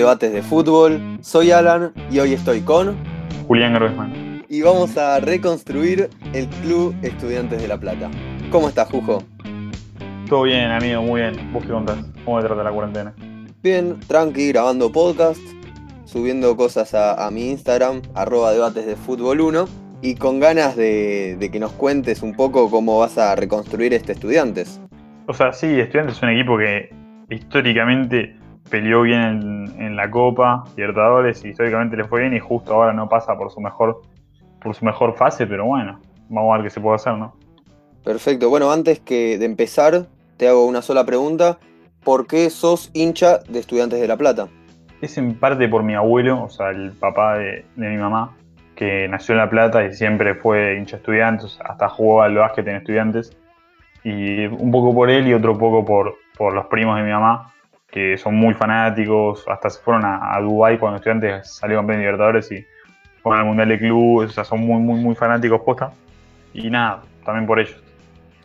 Debates de Fútbol. Soy Alan y hoy estoy con Julián Groisman. Y vamos a reconstruir el Club Estudiantes de La Plata. ¿Cómo estás, Jujo? Todo bien, amigo, muy bien. ¿Vos qué contás? ¿Cómo te trata la cuarentena? Bien, tranqui, grabando podcast, subiendo cosas a, mi Instagram, arroba debates de fútbol 1, y con ganas de, de que nos cuentes un poco cómo vas a reconstruir este Estudiantes. O sea, sí, Estudiantes es un equipo que históricamente peleó bien en, la Copa Libertadores y históricamente le fue bien y justo ahora no pasa por su mejor por su mejor fase, pero bueno, vamos a ver qué se puede hacer, ¿no? Perfecto. Bueno, antes que de empezar, te hago una sola pregunta. ¿Por qué sos hincha de Estudiantes de La Plata? Es en parte por mi abuelo, o sea, el papá de, mi mamá, que nació en La Plata y siempre fue hincha de estudiantes, hasta jugó al básquet en estudiantes. Y un poco por él y otro poco por, por los primos de mi mamá, que son muy fanáticos, hasta se fueron a, a Dubái cuando estudiantes salió campeón de Libertadores y fueron al Mundial de Club, o sea, son muy, muy, muy fanáticos posta. Y nada, también por ellos.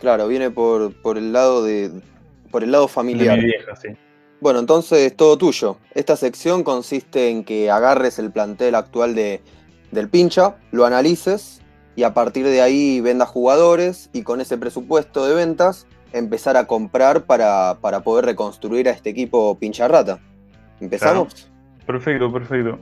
Claro, viene por, por el lado de. por el lado familiar. De mi vieja, sí. Bueno, entonces todo tuyo. Esta sección consiste en que agarres el plantel actual de, del pincha, lo analices y a partir de ahí vendas jugadores y con ese presupuesto de ventas empezar a comprar para, poder reconstruir a este equipo pincha rata. ¿Empezamos? Perfecto, perfecto.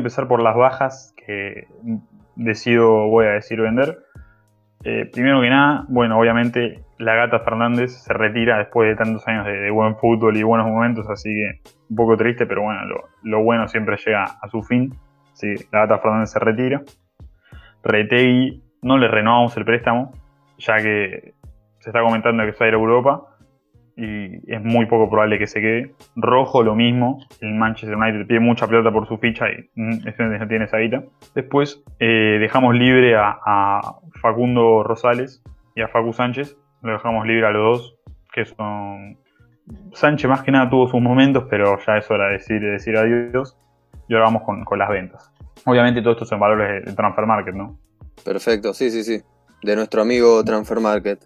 Empezar por las bajas que decido, voy a decir, vender. Eh, primero que nada, bueno, obviamente la gata Fernández se retira después de tantos años de, buen fútbol y buenos momentos, así que un poco triste, pero bueno, lo, bueno siempre llega a su fin. Así la gata Fernández se retira. Retegui no le renovamos el préstamo, ya que se está comentando que se va a ir a Europa y es muy poco probable que se quede. Rojo lo mismo, el Manchester United pide mucha plata por su ficha y mm, no tiene esa guita. Después eh, dejamos libre a, Facundo Rosales y a Facu Sánchez, lo dejamos libre a los dos, que son... Sánchez más que nada tuvo sus momentos, pero ya es hora de decir, decir adiós. Y ahora vamos con, las ventas. Obviamente todo esto son valores de Transfer Market, ¿no? Perfecto, sí, sí, sí. De nuestro amigo Transfer Market.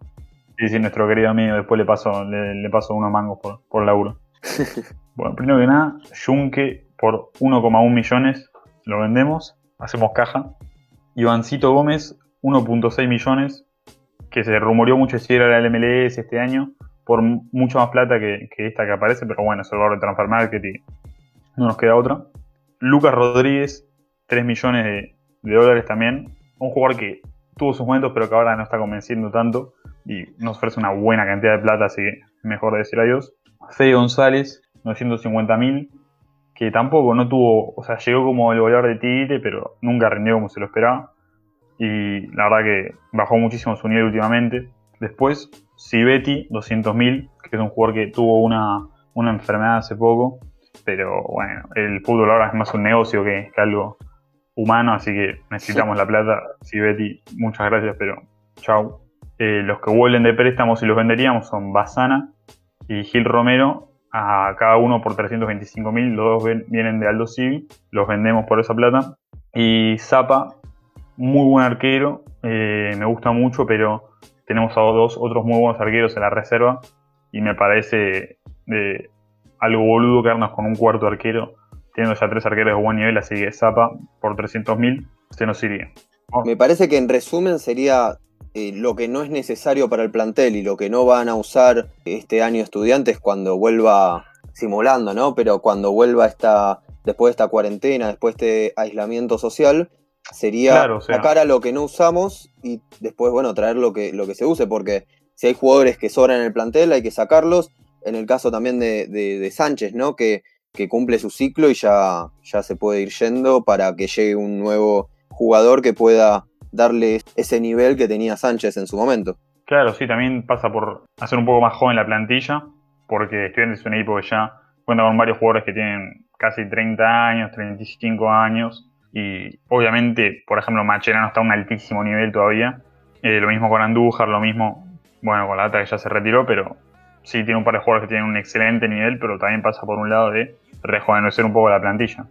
Sí, sí, nuestro querido amigo, después le paso, le, paso unos mangos por, por laburo. bueno, primero que nada, Junque por 1,1 millones lo vendemos, hacemos caja. Ivancito Gómez, 1.6 millones, que se rumoreó mucho si era la MLS este año, por mucho más plata que, esta que aparece, pero bueno, es el valor de Transfer Market y no nos queda otra. Lucas Rodríguez, 3 millones de, de dólares también. Un jugador que tuvo sus momentos, pero que ahora no está convenciendo tanto y nos ofrece una buena cantidad de plata, así que mejor decir adiós. Fede González, 950 mil, que tampoco no tuvo, o sea, llegó como el goleador de Tigre, pero nunca rindió como se lo esperaba. Y la verdad que bajó muchísimo su nivel últimamente. Después, Sibetti, 200 mil, que es un jugador que tuvo una, enfermedad hace poco. Pero bueno, el fútbol ahora es más un negocio que, que algo humano, así que necesitamos la plata. Sibetti, muchas gracias, pero chau. Eh, los que vuelven de préstamos y los venderíamos son Basana y Gil Romero, a cada uno por 325 mil. Los dos vienen de Aldo Civi, los vendemos por esa plata. Y Zapa, muy buen arquero, eh, me gusta mucho, pero tenemos a dos otros muy buenos arqueros en la reserva y me parece de algo boludo quedarnos con un cuarto arquero, teniendo ya tres arqueros de buen nivel, así que Zapa por 300 mil se nos iría. Me parece que en resumen sería eh, lo que no es necesario para el plantel y lo que no van a usar este año estudiantes cuando vuelva simulando, ¿no? Pero cuando vuelva esta, después de esta cuarentena, después de este aislamiento social, sería sacar a lo que no usamos y después, bueno, traer lo que, lo que se use, porque si hay jugadores que sobran en el plantel, hay que sacarlos. En el caso también de, Sánchez, ¿no? Que, que, cumple su ciclo y ya, ya se puede ir yendo para que llegue un nuevo jugador que pueda darle ese nivel que tenía Sánchez en su momento. Claro, sí, también pasa por hacer un poco más joven la plantilla, porque Estudiantes es un equipo que ya cuenta con varios jugadores que tienen casi 30 años, 35 años, y obviamente, por ejemplo, Macherano está a un altísimo nivel todavía. Eh, lo mismo con Andújar, lo mismo, bueno, con la data que ya se retiró, pero sí tiene un par de jugadores que tienen un excelente nivel, pero también pasa por un lado de rejuvenecer un poco la plantilla.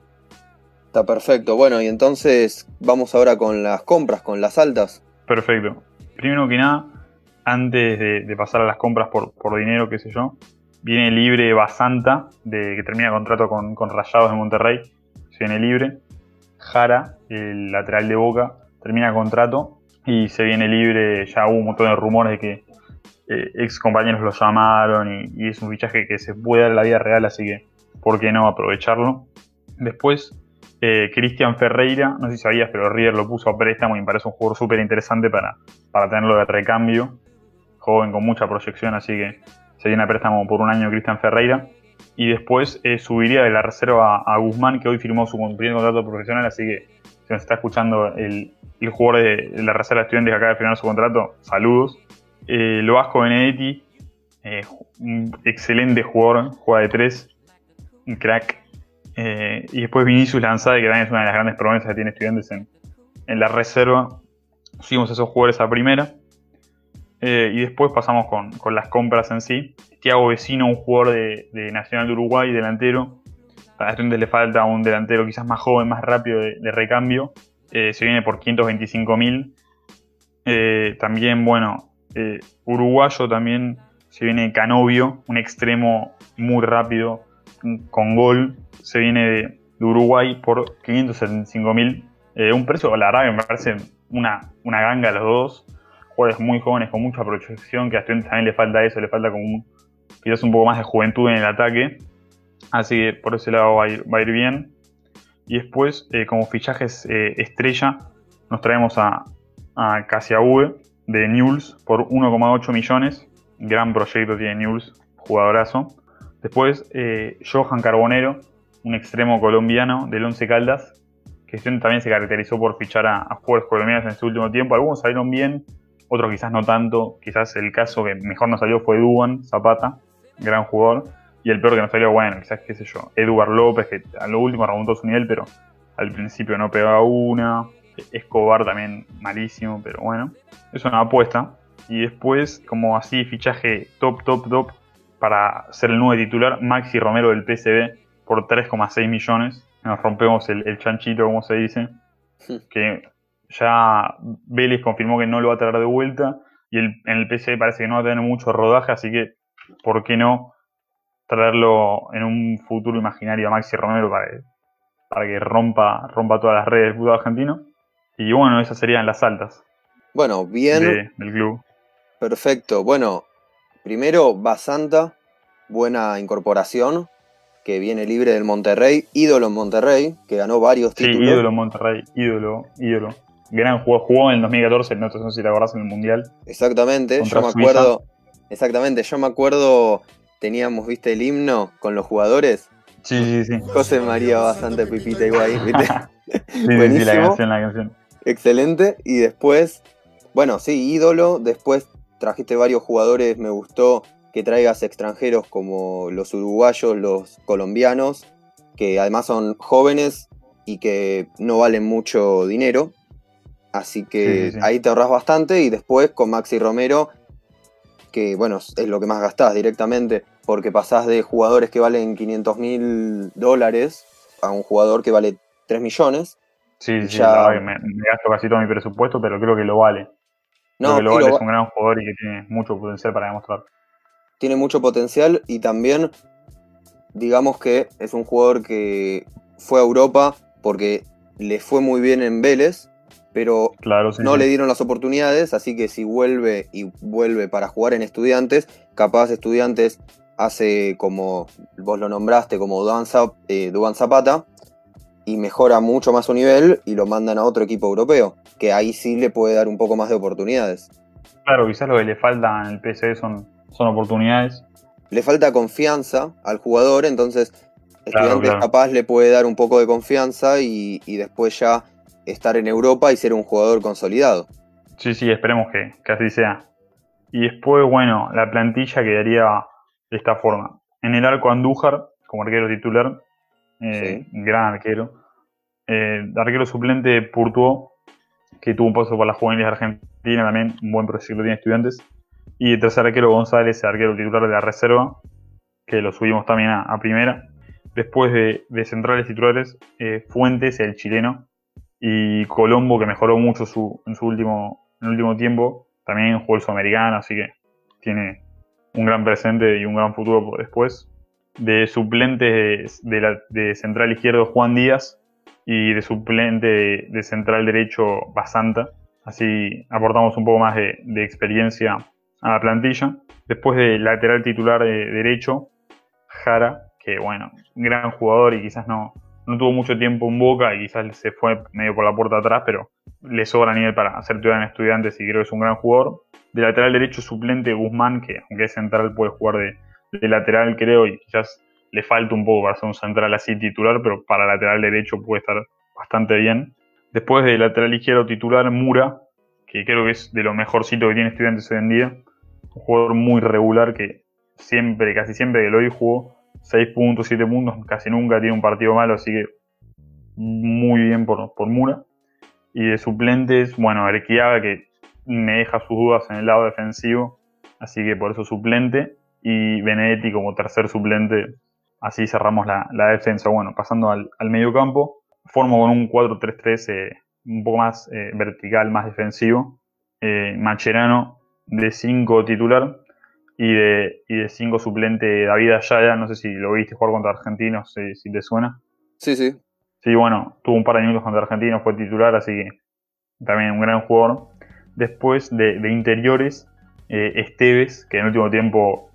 Está perfecto. Bueno, y entonces vamos ahora con las compras, con las altas. Perfecto. Primero que nada, antes de, pasar a las compras por, dinero, qué sé yo, viene libre Basanta, de, que termina contrato con, con Rayados de Monterrey. Se viene libre. Jara, el lateral de Boca, termina contrato y se viene libre. Ya hubo un montón de rumores de que eh, ex compañeros lo llamaron y, es un fichaje que se puede dar en la vida real, así que ¿por qué no aprovecharlo? Después, eh, Cristian Ferreira, no sé si sabías, pero River lo puso a préstamo y me parece un jugador súper interesante para, para tenerlo de recambio. Joven con mucha proyección, así que se viene a préstamo por un año Cristian Ferreira. Y después eh, subiría de la reserva a Guzmán, que hoy firmó su primer contrato profesional, así que si nos está escuchando el, el jugador de la reserva de estudiantes que acaba de firmar su contrato, saludos. Eh, lo Vasco Benedetti, eh, un excelente jugador, juega de tres, un crack. Eh, y después Vinicius Lanzade, que también es una de las grandes promesas que tiene estudiantes en, la reserva. Seguimos esos jugadores a primera. y después pasamos con, las compras en sí. Tiago Vecino, un jugador de, Nacional de Uruguay, delantero. A estudiantes le falta un delantero quizás más joven, más rápido de, recambio. se viene por 525 mil. también, bueno, eh, uruguayo también se viene Canovio, un extremo muy rápido con gol. Se viene de, Uruguay por 575 mil. Eh, un precio, la verdad, que me parece una, una ganga los dos. Jugadores muy jóvenes con mucha proyección, que a Estudiantes también le falta eso, le falta como quizás un poco más de juventud en el ataque. Así que por ese lado va a ir, bien. Y después, eh, como fichajes estrella, nos traemos a, a V de Newell's por 1,8 millones. Gran proyecto tiene Newell's, jugadorazo. Después, eh, Johan Carbonero, un extremo colombiano del Once Caldas, que también se caracterizó por fichar a, jugadores colombianos en su último tiempo. Algunos salieron bien, otros quizás no tanto. Quizás el caso que mejor nos salió fue Duban Zapata, gran jugador. Y el peor que nos salió, bueno, quizás, qué sé yo, Eduard López, que a lo último remontó su nivel, pero al principio no pegaba una. Escobar también malísimo, pero bueno, es una apuesta. Y después, como así, fichaje top, top, top para ser el nuevo titular, Maxi Romero del PCB por 3,6 millones. Nos rompemos el, chanchito, como se dice. Que ya Vélez confirmó que no lo va a traer de vuelta. Y en el PCB parece que no va a tener mucho rodaje, así que, ¿por qué no traerlo en un futuro imaginario a Maxi Romero para que, para que rompa, rompa todas las redes del fútbol argentino? Y bueno, esas serían las altas. Bueno, bien. del club. Perfecto. Bueno, primero Basanta, buena incorporación, que viene libre del Monterrey, ídolo en Monterrey, que ganó varios títulos. Sí, ídolo en Monterrey, ídolo, ídolo. Gran juego, jugó en el 2014, no sé si te acordás en el Mundial. Exactamente, yo me acuerdo. Exactamente, yo me acuerdo, teníamos, viste, el himno con los jugadores. Sí, sí, sí. José María bastante pipita igual, ¿viste? sí, sí, la canción, la canción. Excelente. Y después, bueno, sí, ídolo. Después trajiste varios jugadores, me gustó que traigas extranjeros como los uruguayos, los colombianos, que además son jóvenes y que no valen mucho dinero. Así que ahí te ahorras bastante. Y después con Maxi Romero, que bueno, es lo que más gastás directamente, porque pasás de jugadores que valen 500 mil dólares a un jugador que vale 3 millones. Sí, sí, ya... me, gasto casi todo mi presupuesto, pero creo que lo vale. No, creo que lo vale, es un gran jugador y que tiene mucho potencial para demostrar. Tiene mucho potencial y también, digamos que es un jugador que fue a Europa porque le fue muy bien en Vélez, pero no le dieron las oportunidades, así que si vuelve y vuelve para jugar en estudiantes, capaz estudiantes hace como vos lo nombraste, como Duan eh, Zapata, y mejora mucho más su nivel y lo mandan a otro equipo europeo, que ahí sí le puede dar un poco más de oportunidades. Claro, quizás lo que le falta en el PSG son, son oportunidades. Le falta confianza al jugador, entonces Estudiantes capaz le puede dar un poco de confianza y, después ya estar en Europa y ser un jugador consolidado. Sí, sí, esperemos que, así sea. Y después, bueno, la plantilla quedaría de esta forma. En el arco Andújar, como arquero titular, eh, gran arquero. Eh, arquero suplente Purtuo, que tuvo un paso por las juveniles de Argentina también, un buen proyecto tiene estudiantes. Y el tercer arquero González, arquero titular de la reserva, que lo subimos también a, primera. Después de, centrales titulares, eh, Fuentes, el chileno, y Colombo, que mejoró mucho su, en su último, el último tiempo, también jugó el sudamericano, así que tiene un gran presente y un gran futuro después. De suplente de, central izquierdo, Juan Díaz, y de suplente de, central derecho, Basanta. Así aportamos un poco más de experiencia a la plantilla. Después de lateral titular de derecho, Jara, que bueno, gran jugador y quizás no, no tuvo mucho tiempo en Boca y quizás se fue medio por la puerta atrás, pero le sobra nivel para ser titular en estudiantes y creo que es un gran jugador. De lateral derecho suplente Guzmán, que aunque es central puede jugar de, de lateral creo y quizás le falta un poco para ser un central así titular, pero para lateral derecho puede estar bastante bien. Después de lateral izquierdo titular Mura, que creo que es de lo mejorcito que tiene estudiantes hoy en día. Un jugador muy regular que siempre, casi siempre que lo vi jugó 6 puntos, 7 puntos, casi nunca tiene un partido malo, así que muy bien por, por Mura. Y de suplentes, bueno, Arequiaga que me deja sus dudas en el lado defensivo, así que por eso suplente. Y Benedetti como tercer suplente, así cerramos la, defensa. Bueno, pasando al, al medio campo, formo con un 4-3-3 eh, un poco más eh, vertical, más defensivo. Eh, Macherano de 5 titular, y de, y de cinco suplente David Ayala, no sé si lo viste jugar contra Argentinos, si, te suena. Sí, sí. Sí, bueno, tuvo un par de minutos contra Argentinos, fue titular, así que también un gran jugador. Después de, interiores, eh, Esteves, que en el último tiempo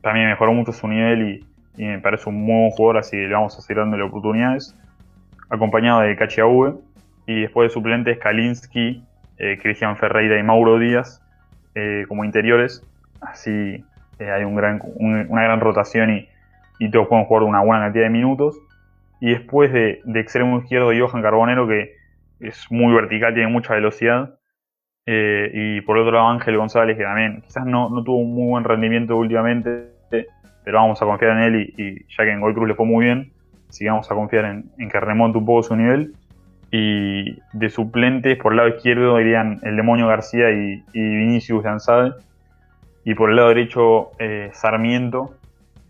también mejoró mucho su nivel y, me parece un muy buen jugador, así que le vamos a seguir dándole oportunidades. Acompañado de Cachiaúbe. Y después de suplentes, Kalinski, eh, Cristian Ferreira y Mauro Díaz eh, como interiores así eh, hay una gran rotación y, todos pueden jugar una buena cantidad de minutos. Y después de, extremo izquierdo, Johan Carbonero, que es muy vertical, tiene mucha velocidad. Eh, y por otro lado, Ángel González, que también quizás no, tuvo un muy buen rendimiento últimamente, pero vamos a confiar en él y, ya que en Gol Cruz le fue muy bien, así vamos a confiar en, que remonte un poco su nivel. Y de suplentes, por el lado izquierdo irían el Demonio García y, Vinicius Lanzade y por el lado derecho, eh, Sarmiento,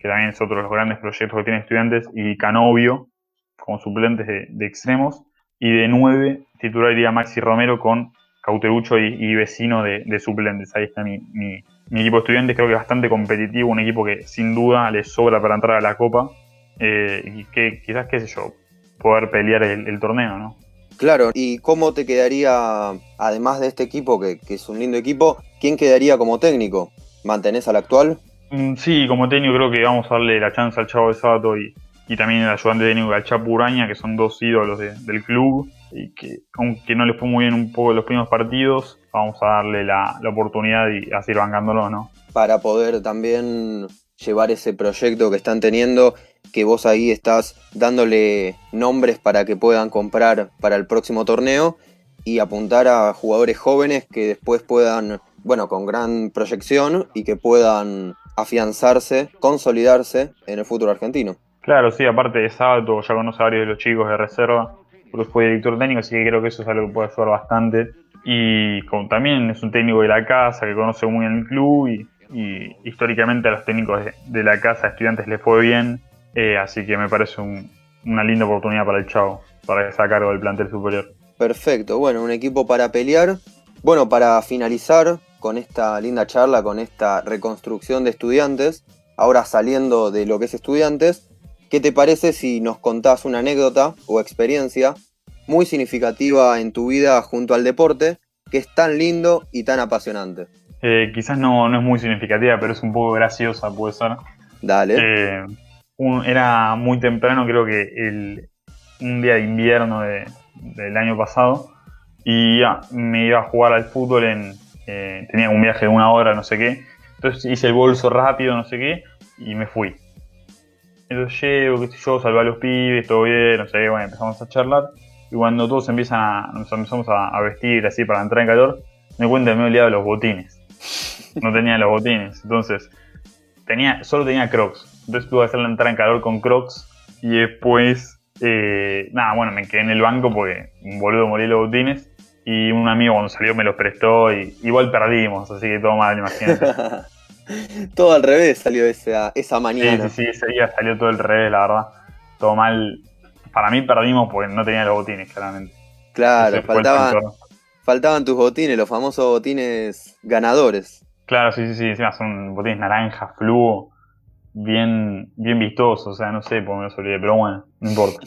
que también es otro de los grandes proyectos que tiene estudiantes, y Canovio, como suplentes de, extremos. Y de nueve, titularía Maxi Romero con Cauterucho y, vecino de, suplentes. Ahí está mi, equipo de estudiantes, creo que es bastante competitivo, un equipo que sin duda le sobra para entrar a la Copa. Eh, y que quizás, qué sé yo, poder pelear el, torneo, ¿no? Claro, ¿y cómo te quedaría, además de este equipo, que, que, es un lindo equipo, quién quedaría como técnico? ¿Mantenés al actual? Mm, sí, como técnico creo que vamos a darle la chance al Chavo de Sabato y, también el ayudante técnico al Chapo Uraña, que son dos ídolos del club y que aunque no les fue muy bien un poco los primeros partidos, vamos a darle la, oportunidad y a seguir bancándolo, ¿no? Para poder también llevar ese proyecto que están teniendo, que vos ahí estás dándole nombres para que puedan comprar para el próximo torneo y apuntar a jugadores jóvenes que después puedan bueno, con gran proyección y que puedan afianzarse, consolidarse en el futuro argentino. Claro, sí, aparte de Sábato, ya conoce a varios de los chicos de reserva, Cruz fue director técnico, así que creo que eso es algo que puede ayudar bastante. Y también es un técnico de la casa que conoce muy bien el club y, históricamente a los técnicos de, la casa, estudiantes, les fue bien, eh, así que me parece una linda oportunidad para el Chavo, para que sea cargo del plantel superior. Perfecto, bueno, un equipo para pelear. Bueno, para finalizar, con esta linda charla, con esta reconstrucción de estudiantes, ahora saliendo de lo que es estudiantes, ¿qué te parece si nos contás una anécdota o experiencia muy significativa en tu vida junto al deporte, que es tan lindo y tan apasionante? Eh, quizás no, no, es muy significativa, pero es un poco graciosa, puede ser. Dale. Eh, era muy temprano, creo que el, un día de invierno del año pasado, y me iba a jugar al fútbol en, eh, tenía un viaje de una hora, no sé qué. Entonces hice el bolso rápido, no sé qué, y me fui. Entonces llego, qué sé yo, salvé a los pibes, todo bien, no sé qué, bueno, empezamos a charlar. Y cuando todos empiezan a, nos empezamos a, vestir así para entrar en calor, me cuenta que me he olvidado los botines. No tenía los botines. Entonces, tenía, solo tenía crocs. Entonces tuve que hacer la entrada en calor con crocs. Y después, eh, nada, bueno, me quedé en el banco porque un boludo morí los botines. Y un amigo cuando salió me los prestó y igual perdimos, así que todo mal, imagínate. todo al revés salió esa, esa mañana. Sí, sí, sí, ese día salió todo al revés, la verdad. Todo mal para mí perdimos porque no tenía los botines, claramente. Claro, faltaban, faltaban tus botines, los famosos botines ganadores. Claro, sí, sí, sí, encima son botines naranja, fluo, bien, bien vistosos, o sea, no sé por qué me olvidé, pero bueno, no importa.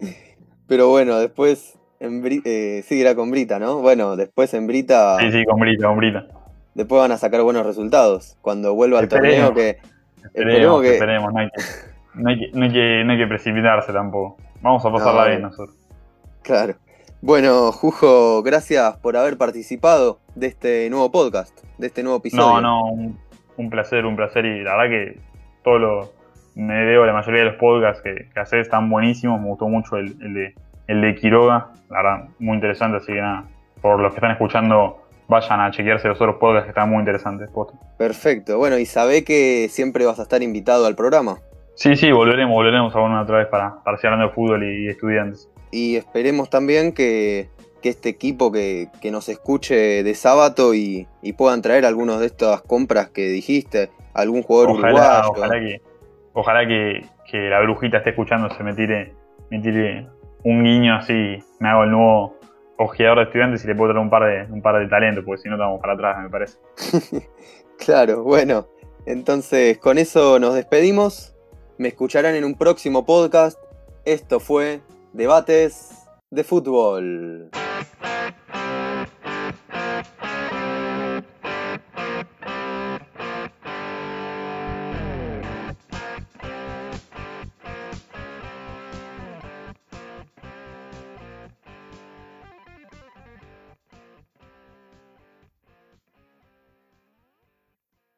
pero bueno, después en eh, sí, era con Brita, ¿no? Bueno, después en Brita. Sí, sí, con Brita, con Brita. Después van a sacar buenos resultados. Cuando vuelva al torneo, que. Esperemos, que... esperemos, no hay que, no hay que, no hay que, no hay que precipitarse tampoco. Vamos a pasarla bien nosotros. Claro. Bueno, Jujo, gracias por haber participado de este nuevo podcast, de este nuevo episodio. No, no, un, placer, un placer. Y la verdad que todo lo. Me veo la mayoría de los podcasts que, que haces están buenísimos. Me gustó mucho el, de, el de Quiroga. La verdad, muy interesante. Así que nada, por los que están escuchando, vayan a chequearse los otros podcasts que están muy interesantes. Perfecto. Bueno, y sabe que siempre vas a estar invitado al programa. Sí, sí, volveremos, volveremos a una otra vez para, para seguir hablando de fútbol y, estudiantes. Y esperemos también que, este equipo que, nos escuche de sábado y, puedan traer algunos de estas compras que dijiste, algún jugador uruguayo. Ojalá que, ojalá que, la brujita esté escuchando, se me tire, me tire un guiño así, me hago el nuevo ojeador de estudiantes y le puedo traer un par de, un par de talentos, porque si no estamos para atrás, me parece. claro, bueno. Entonces, con eso nos despedimos. Me escucharán en un próximo podcast. Esto fue Debates de Fútbol.